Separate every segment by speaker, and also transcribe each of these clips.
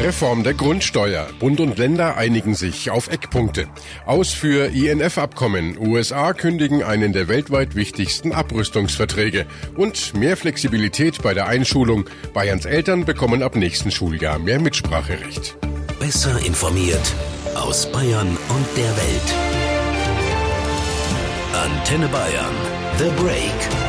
Speaker 1: Reform der Grundsteuer. Bund und Länder einigen sich auf Eckpunkte. Aus für INF-Abkommen. USA kündigen einen der weltweit wichtigsten Abrüstungsverträge. Und mehr Flexibilität bei der Einschulung. Bayerns Eltern bekommen ab nächsten Schuljahr mehr Mitspracherecht.
Speaker 2: Besser informiert aus Bayern und der Welt. Antenne Bayern. The Break.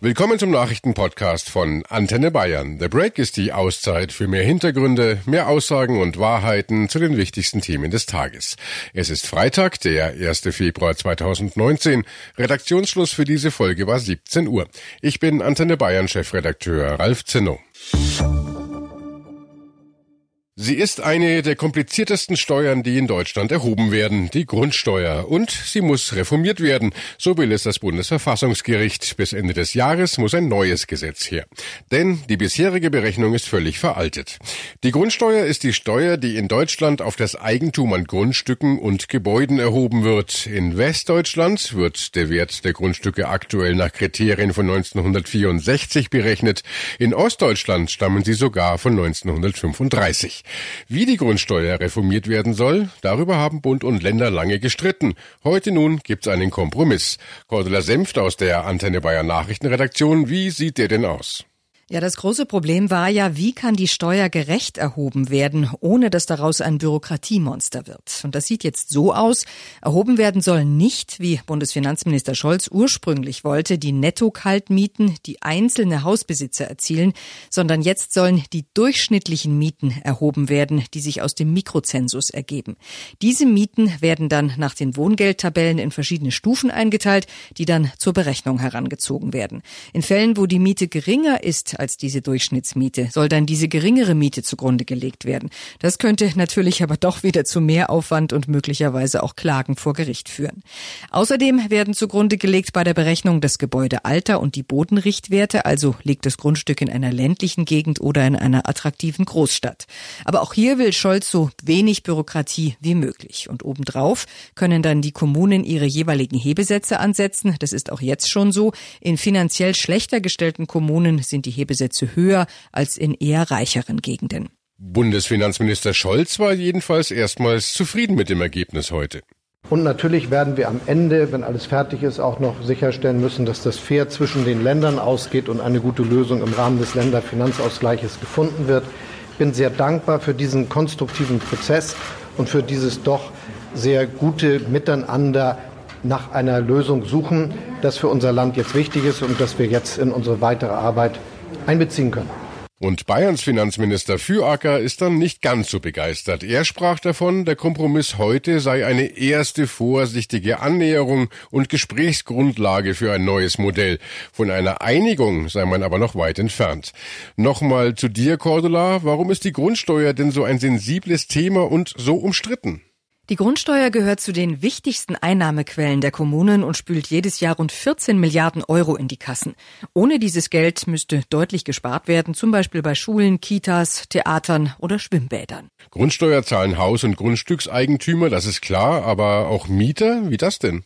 Speaker 1: Willkommen zum Nachrichtenpodcast von Antenne Bayern. The Break ist die Auszeit für mehr Hintergründe, mehr Aussagen und Wahrheiten zu den wichtigsten Themen des Tages. Es ist Freitag, der 1. Februar 2019. Redaktionsschluss für diese Folge war 17 Uhr. Ich bin Antenne Bayern Chefredakteur Ralf Zinno. Sie ist eine der kompliziertesten Steuern, die in Deutschland erhoben werden, die Grundsteuer. Und sie muss reformiert werden. So will es das Bundesverfassungsgericht. Bis Ende des Jahres muss ein neues Gesetz her. Denn die bisherige Berechnung ist völlig veraltet. Die Grundsteuer ist die Steuer, die in Deutschland auf das Eigentum an Grundstücken und Gebäuden erhoben wird. In Westdeutschland wird der Wert der Grundstücke aktuell nach Kriterien von 1964 berechnet. In Ostdeutschland stammen sie sogar von 1935. Wie die Grundsteuer reformiert werden soll, darüber haben Bund und Länder lange gestritten. Heute nun gibt's einen Kompromiss. Cordula Senft aus der Antenne Bayern Nachrichtenredaktion, wie sieht der denn aus?
Speaker 3: Ja, das große Problem war ja, wie kann die Steuer gerecht erhoben werden, ohne dass daraus ein Bürokratiemonster wird. Und das sieht jetzt so aus. Erhoben werden sollen nicht, wie Bundesfinanzminister Scholz ursprünglich wollte, die Netto-Kaltmieten, die einzelne Hausbesitzer erzielen, sondern jetzt sollen die durchschnittlichen Mieten erhoben werden, die sich aus dem Mikrozensus ergeben. Diese Mieten werden dann nach den Wohngeldtabellen in verschiedene Stufen eingeteilt, die dann zur Berechnung herangezogen werden. In Fällen, wo die Miete geringer ist als diese Durchschnittsmiete, soll dann diese geringere Miete zugrunde gelegt werden. Das könnte natürlich aber doch wieder zu mehr Aufwand und möglicherweise auch Klagen vor Gericht führen. Außerdem werden zugrunde gelegt bei der Berechnung das Gebäudealter und die Bodenrichtwerte, also liegt das Grundstück in einer ländlichen Gegend oder in einer attraktiven Großstadt. Aber auch hier will Scholz so wenig Bürokratie wie möglich. Und obendrauf können dann die Kommunen ihre jeweiligen Hebesätze ansetzen. Das ist auch jetzt schon so. In finanziell schlechter gestellten Kommunen sind die Hebesätze Besätze höher als in eher reicheren Gegenden.
Speaker 1: Bundesfinanzminister Scholz war jedenfalls erstmals zufrieden mit dem Ergebnis heute.
Speaker 4: Und natürlich werden wir am Ende, wenn alles fertig ist, auch noch sicherstellen müssen, dass das fair zwischen den Ländern ausgeht und eine gute Lösung im Rahmen des Länderfinanzausgleiches gefunden wird. Ich bin sehr dankbar für diesen konstruktiven Prozess und für dieses doch sehr gute Miteinander nach einer Lösung suchen, das für unser Land jetzt wichtig ist und das wir jetzt in unsere weitere Arbeit einbeziehen können.
Speaker 1: Und Bayerns Finanzminister Füracker ist dann nicht ganz so begeistert. Er sprach davon, der Kompromiss heute sei eine erste vorsichtige Annäherung und Gesprächsgrundlage für ein neues Modell. Von einer Einigung sei man aber noch weit entfernt. Nochmal zu dir, Cordula. Warum ist die Grundsteuer denn so ein sensibles Thema und so umstritten?
Speaker 3: Die Grundsteuer gehört zu den wichtigsten Einnahmequellen der Kommunen und spült jedes Jahr rund 14 Milliarden Euro in die Kassen. Ohne dieses Geld müsste deutlich gespart werden, zum Beispiel bei Schulen, Kitas, Theatern oder Schwimmbädern.
Speaker 1: Grundsteuer zahlen Haus- und Grundstückseigentümer, das ist klar, aber auch Mieter? Wie das denn?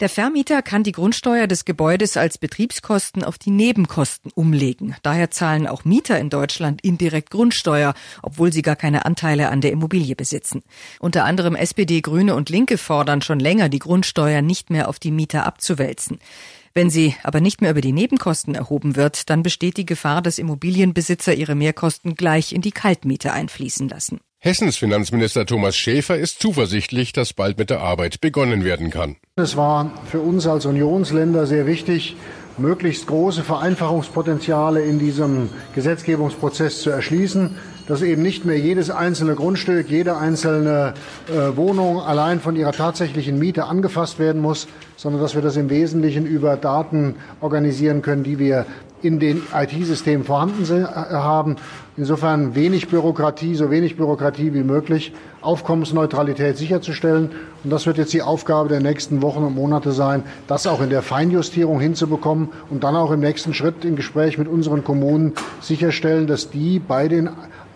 Speaker 3: Der Vermieter kann die Grundsteuer des Gebäudes als Betriebskosten auf die Nebenkosten umlegen. Daher zahlen auch Mieter in Deutschland indirekt Grundsteuer, obwohl sie gar keine Anteile an der Immobilie besitzen. Unter anderem SPD, Grüne und Linke fordern schon länger, die Grundsteuer nicht mehr auf die Mieter abzuwälzen. Wenn sie aber nicht mehr über die Nebenkosten erhoben wird, dann besteht die Gefahr, dass Immobilienbesitzer ihre Mehrkosten gleich in die Kaltmiete einfließen lassen.
Speaker 1: Hessens Finanzminister Thomas Schäfer ist zuversichtlich, dass bald mit der Arbeit begonnen werden kann.
Speaker 5: Es war für uns als Unionsländer sehr wichtig, möglichst große Vereinfachungspotenziale in diesem Gesetzgebungsprozess zu erschließen, dass eben nicht mehr jedes einzelne Grundstück, jede einzelne äh, Wohnung allein von ihrer tatsächlichen Miete angefasst werden muss, sondern dass wir das im Wesentlichen über Daten organisieren können, die wir in den IT-Systemen vorhanden äh, haben. Insofern wenig Bürokratie, so wenig Bürokratie wie möglich, Aufkommensneutralität sicherzustellen. Und das wird jetzt die Aufgabe der nächsten Wochen und Monate sein, das auch in der Feinjustierung hinzubekommen und dann auch im nächsten Schritt im Gespräch mit unseren Kommunen sicherstellen, dass die bei den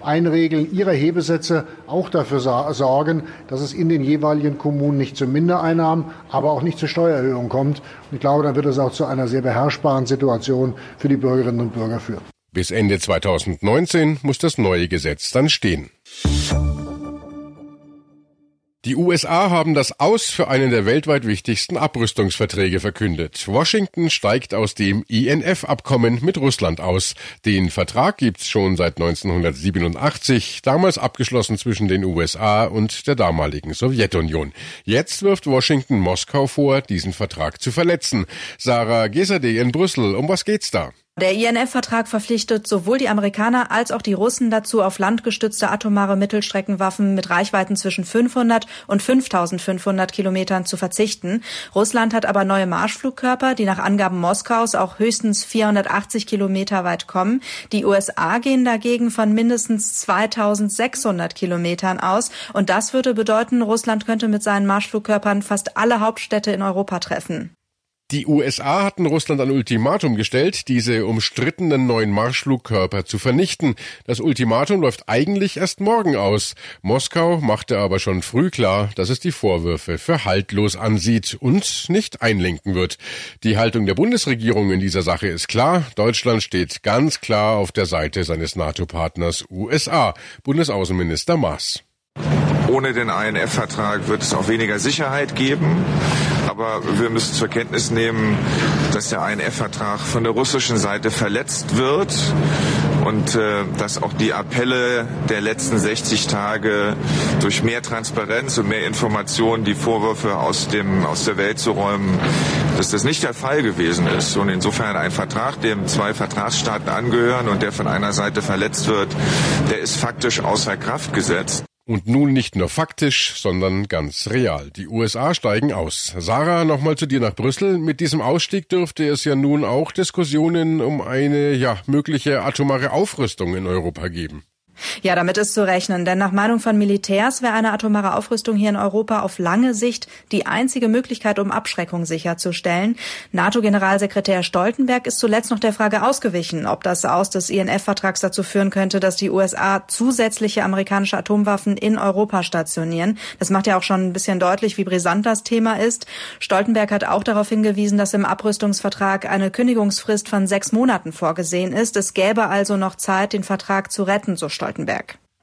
Speaker 5: Einregeln ihrer Hebesätze auch dafür sorgen, dass es in den jeweiligen Kommunen nicht zu Mindereinnahmen, aber auch nicht zu Steuererhöhungen kommt. Und ich glaube, dann wird es auch zu einer sehr beherrschbaren Situation für die Bürgerinnen und Bürger führen.
Speaker 1: Bis Ende 2019 muss das neue Gesetz dann stehen. Die USA haben das Aus für einen der weltweit wichtigsten Abrüstungsverträge verkündet. Washington steigt aus dem INF-Abkommen mit Russland aus. Den Vertrag gibt's schon seit 1987, damals abgeschlossen zwischen den USA und der damaligen Sowjetunion. Jetzt wirft Washington Moskau vor, diesen Vertrag zu verletzen. Sarah Gesade in Brüssel, um was geht's da?
Speaker 6: Der INF-Vertrag verpflichtet sowohl die Amerikaner als auch die Russen dazu, auf landgestützte atomare Mittelstreckenwaffen mit Reichweiten zwischen 500 und 5500 Kilometern zu verzichten. Russland hat aber neue Marschflugkörper, die nach Angaben Moskaus auch höchstens 480 Kilometer weit kommen. Die USA gehen dagegen von mindestens 2600 Kilometern aus. Und das würde bedeuten, Russland könnte mit seinen Marschflugkörpern fast alle Hauptstädte in Europa treffen.
Speaker 1: Die USA hatten Russland ein Ultimatum gestellt, diese umstrittenen neuen Marschflugkörper zu vernichten. Das Ultimatum läuft eigentlich erst morgen aus. Moskau machte aber schon früh klar, dass es die Vorwürfe für haltlos ansieht und nicht einlenken wird. Die Haltung der Bundesregierung in dieser Sache ist klar. Deutschland steht ganz klar auf der Seite seines NATO-Partners USA. Bundesaußenminister Maas.
Speaker 7: Ohne den INF-Vertrag wird es auch weniger Sicherheit geben. Aber wir müssen zur Kenntnis nehmen, dass der INF-Vertrag von der russischen Seite verletzt wird und äh, dass auch die Appelle der letzten 60 Tage durch mehr Transparenz und mehr Informationen die Vorwürfe aus, dem, aus der Welt zu räumen, dass das nicht der Fall gewesen ist. Und insofern ein Vertrag, dem zwei Vertragsstaaten angehören und der von einer Seite verletzt wird, der ist faktisch außer Kraft gesetzt.
Speaker 1: Und nun nicht nur faktisch, sondern ganz real. Die USA steigen aus. Sarah, nochmal zu dir nach Brüssel. Mit diesem Ausstieg dürfte es ja nun auch Diskussionen um eine, ja, mögliche atomare Aufrüstung in Europa geben.
Speaker 6: Ja, damit ist zu rechnen, denn nach Meinung von Militärs wäre eine atomare Aufrüstung hier in Europa auf lange Sicht die einzige Möglichkeit, um Abschreckung sicherzustellen. NATO-Generalsekretär Stoltenberg ist zuletzt noch der Frage ausgewichen, ob das Aus des INF-Vertrags dazu führen könnte, dass die USA zusätzliche amerikanische Atomwaffen in Europa stationieren. Das macht ja auch schon ein bisschen deutlich, wie brisant das Thema ist. Stoltenberg hat auch darauf hingewiesen, dass im Abrüstungsvertrag eine Kündigungsfrist von sechs Monaten vorgesehen ist. Es gäbe also noch Zeit, den Vertrag zu retten, so Stoltenberg.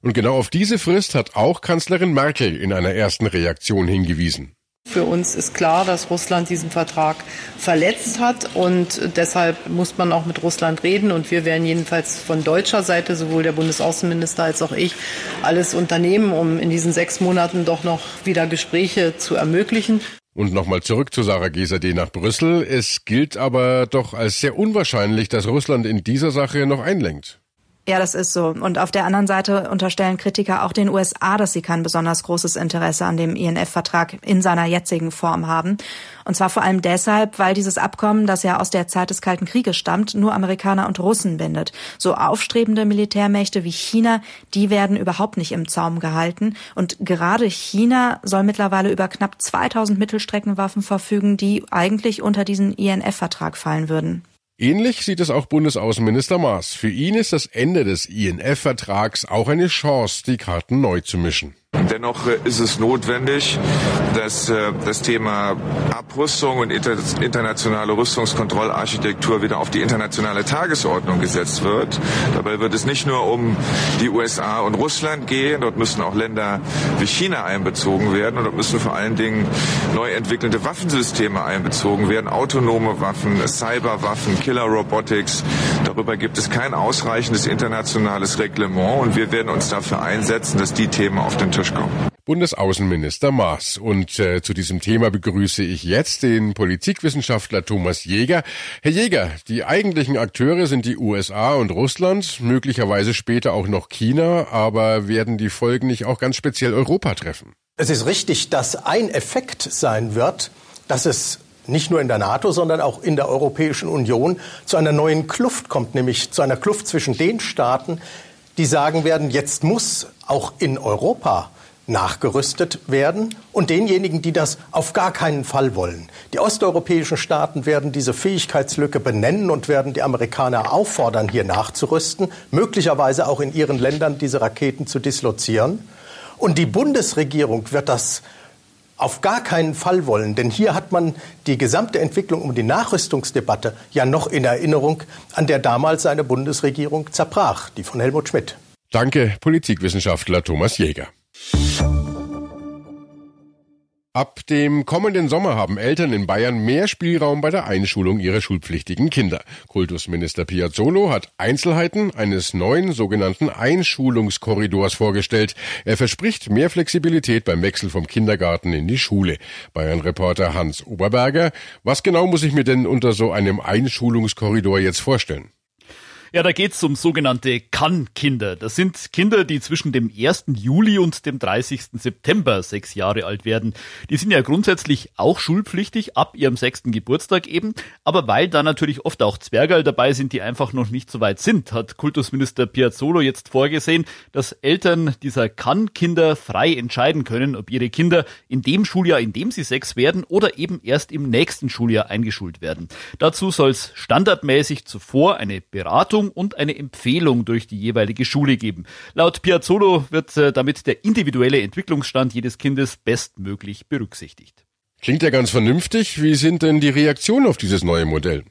Speaker 1: Und genau auf diese Frist hat auch Kanzlerin Merkel in einer ersten Reaktion hingewiesen.
Speaker 8: Für uns ist klar, dass Russland diesen Vertrag verletzt hat und deshalb muss man auch mit Russland reden und wir werden jedenfalls von deutscher Seite, sowohl der Bundesaußenminister als auch ich, alles unternehmen, um in diesen sechs Monaten doch noch wieder Gespräche zu ermöglichen.
Speaker 1: Und nochmal zurück zu Sarah Gesade nach Brüssel. Es gilt aber doch als sehr unwahrscheinlich, dass Russland in dieser Sache noch einlenkt.
Speaker 6: Ja, das ist so. Und auf der anderen Seite unterstellen Kritiker auch den USA, dass sie kein besonders großes Interesse an dem INF-Vertrag in seiner jetzigen Form haben. Und zwar vor allem deshalb, weil dieses Abkommen, das ja aus der Zeit des Kalten Krieges stammt, nur Amerikaner und Russen bindet. So aufstrebende Militärmächte wie China, die werden überhaupt nicht im Zaum gehalten. Und gerade China soll mittlerweile über knapp 2000 Mittelstreckenwaffen verfügen, die eigentlich unter diesen INF-Vertrag fallen würden.
Speaker 1: Ähnlich sieht es auch Bundesaußenminister Maas. Für ihn ist das Ende des INF-Vertrags auch eine Chance, die Karten neu zu mischen.
Speaker 7: Dennoch äh, ist es notwendig, dass äh, das Thema Abrüstung und internationale Rüstungskontrollarchitektur wieder auf die internationale Tagesordnung gesetzt wird. Dabei wird es nicht nur um die USA und Russland gehen, dort müssen auch Länder wie China einbezogen werden und dort müssen vor allen Dingen neu entwickelte Waffensysteme einbezogen werden, autonome Waffen, Cyberwaffen, Killer Robotics. Darüber gibt es kein ausreichendes internationales Reglement und wir werden uns dafür einsetzen, dass die Themen auf den Tisch Kommen.
Speaker 1: Bundesaußenminister Maas. Und äh, zu diesem Thema begrüße ich jetzt den Politikwissenschaftler Thomas Jäger. Herr Jäger, die eigentlichen Akteure sind die USA und Russland, möglicherweise später auch noch China, aber werden die Folgen nicht auch ganz speziell Europa treffen?
Speaker 9: Es ist richtig, dass ein Effekt sein wird, dass es nicht nur in der NATO, sondern auch in der Europäischen Union zu einer neuen Kluft kommt, nämlich zu einer Kluft zwischen den Staaten, die sagen werden, jetzt muss auch in Europa nachgerüstet werden und denjenigen, die das auf gar keinen Fall wollen. Die osteuropäischen Staaten werden diese Fähigkeitslücke benennen und werden die Amerikaner auffordern, hier nachzurüsten, möglicherweise auch in ihren Ländern diese Raketen zu dislozieren. Und die Bundesregierung wird das auf gar keinen Fall wollen. Denn hier hat man die gesamte Entwicklung um die Nachrüstungsdebatte ja noch in Erinnerung, an der damals seine Bundesregierung zerbrach, die von Helmut Schmidt.
Speaker 1: Danke, Politikwissenschaftler Thomas Jäger. Ab dem kommenden Sommer haben Eltern in Bayern mehr Spielraum bei der Einschulung ihrer schulpflichtigen Kinder. Kultusminister Piazzolo hat Einzelheiten eines neuen sogenannten Einschulungskorridors vorgestellt. Er verspricht mehr Flexibilität beim Wechsel vom Kindergarten in die Schule. Bayern-Reporter Hans Oberberger. Was genau muss ich mir denn unter so einem Einschulungskorridor jetzt vorstellen?
Speaker 10: Ja, da geht's um sogenannte Kann-Kinder. Das sind Kinder, die zwischen dem 1. Juli und dem 30. September sechs Jahre alt werden. Die sind ja grundsätzlich auch schulpflichtig, ab ihrem sechsten Geburtstag eben. Aber weil da natürlich oft auch Zwergerl dabei sind, die einfach noch nicht so weit sind, hat Kultusminister Piazzolo jetzt vorgesehen, dass Eltern dieser Kann-Kinder frei entscheiden können, ob ihre Kinder in dem Schuljahr, in dem sie sechs werden, oder eben erst im nächsten Schuljahr eingeschult werden. Dazu soll es standardmäßig zuvor eine Beratung Empfehlung und eine Empfehlung durch die jeweilige Schule geben. Laut Piazzolo wird äh, damit der individuelle Entwicklungsstand jedes Kindes bestmöglich berücksichtigt.
Speaker 1: Klingt ja ganz vernünftig. Wie sind denn die Reaktionen auf dieses neue Modell?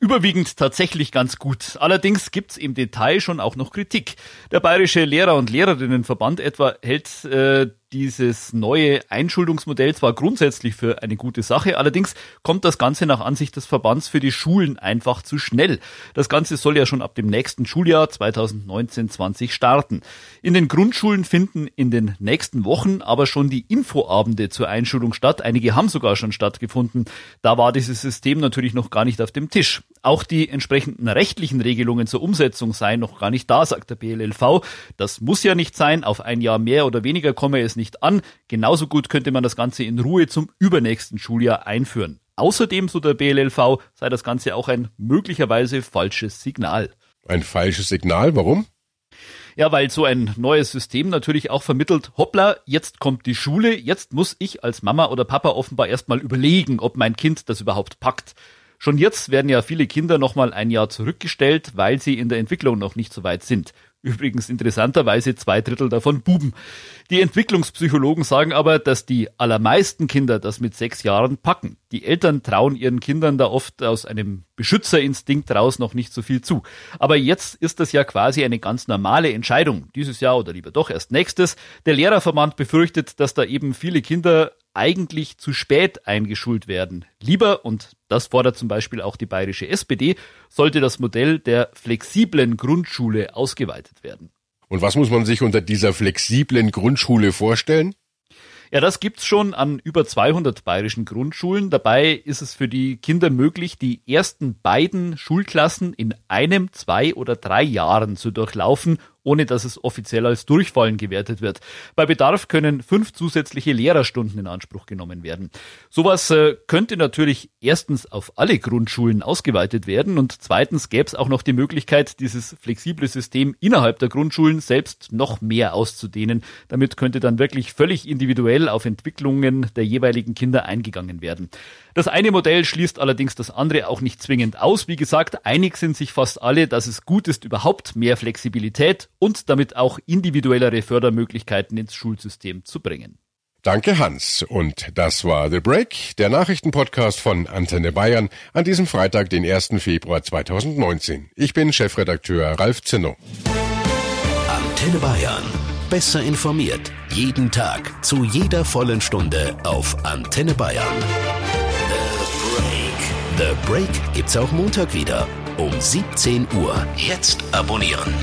Speaker 10: Überwiegend tatsächlich ganz gut. Allerdings gibt's im Detail schon auch noch Kritik. Der Bayerische Lehrer- und Lehrerinnenverband etwa hält äh, dieses neue Einschuldungsmodell zwar grundsätzlich für eine gute Sache, allerdings kommt das Ganze nach Ansicht des Verbands für die Schulen einfach zu schnell. Das Ganze soll ja schon ab dem nächsten Schuljahr 2019-20 starten. In den Grundschulen finden in den nächsten Wochen aber schon die Infoabende zur Einschulung statt. Einige haben sogar schon stattgefunden. Da war dieses System natürlich noch gar nicht auf dem Tisch. Auch die entsprechenden rechtlichen Regelungen zur Umsetzung seien noch gar nicht da, sagt der BLLV. Das muss ja nicht sein. Auf ein Jahr mehr oder weniger komme es nicht an. Genauso gut könnte man das Ganze in Ruhe zum übernächsten Schuljahr einführen. Außerdem, so der BLLV, sei das Ganze auch ein möglicherweise falsches Signal.
Speaker 1: Ein falsches Signal? Warum?
Speaker 10: Ja, weil so ein neues System natürlich auch vermittelt, hoppla, jetzt kommt die Schule, jetzt muss ich als Mama oder Papa offenbar erstmal überlegen, ob mein Kind das überhaupt packt. Schon jetzt werden ja viele Kinder nochmal ein Jahr zurückgestellt, weil sie in der Entwicklung noch nicht so weit sind. Übrigens interessanterweise zwei Drittel davon Buben. Die Entwicklungspsychologen sagen aber, dass die allermeisten Kinder das mit sechs Jahren packen. Die Eltern trauen ihren Kindern da oft aus einem Beschützerinstinkt raus noch nicht so viel zu. Aber jetzt ist das ja quasi eine ganz normale Entscheidung. Dieses Jahr oder lieber doch erst nächstes. Der Lehrerverband befürchtet, dass da eben viele Kinder eigentlich zu spät eingeschult werden. Lieber, und das fordert zum Beispiel auch die bayerische SPD, sollte das Modell der flexiblen Grundschule ausgeweitet werden.
Speaker 1: Und was muss man sich unter dieser flexiblen Grundschule vorstellen?
Speaker 10: Ja, das gibt's schon an über 200 bayerischen Grundschulen. Dabei ist es für die Kinder möglich, die ersten beiden Schulklassen in einem, zwei oder drei Jahren zu durchlaufen ohne dass es offiziell als Durchfallen gewertet wird. Bei Bedarf können fünf zusätzliche Lehrerstunden in Anspruch genommen werden. Sowas äh, könnte natürlich erstens auf alle Grundschulen ausgeweitet werden und zweitens gäbe es auch noch die Möglichkeit, dieses flexible System innerhalb der Grundschulen selbst noch mehr auszudehnen. Damit könnte dann wirklich völlig individuell auf Entwicklungen der jeweiligen Kinder eingegangen werden. Das eine Modell schließt allerdings das andere auch nicht zwingend aus. Wie gesagt, einig sind sich fast alle, dass es gut ist, überhaupt mehr Flexibilität und damit auch individuellere Fördermöglichkeiten ins Schulsystem zu bringen.
Speaker 1: Danke, Hans. Und das war The Break, der Nachrichtenpodcast von Antenne Bayern an diesem Freitag, den 1. Februar 2019. Ich bin Chefredakteur Ralf Zinno.
Speaker 2: Antenne Bayern. Besser informiert. Jeden Tag. Zu jeder vollen Stunde auf Antenne Bayern. The Break. The Break gibt's auch Montag wieder. Um 17 Uhr. Jetzt abonnieren.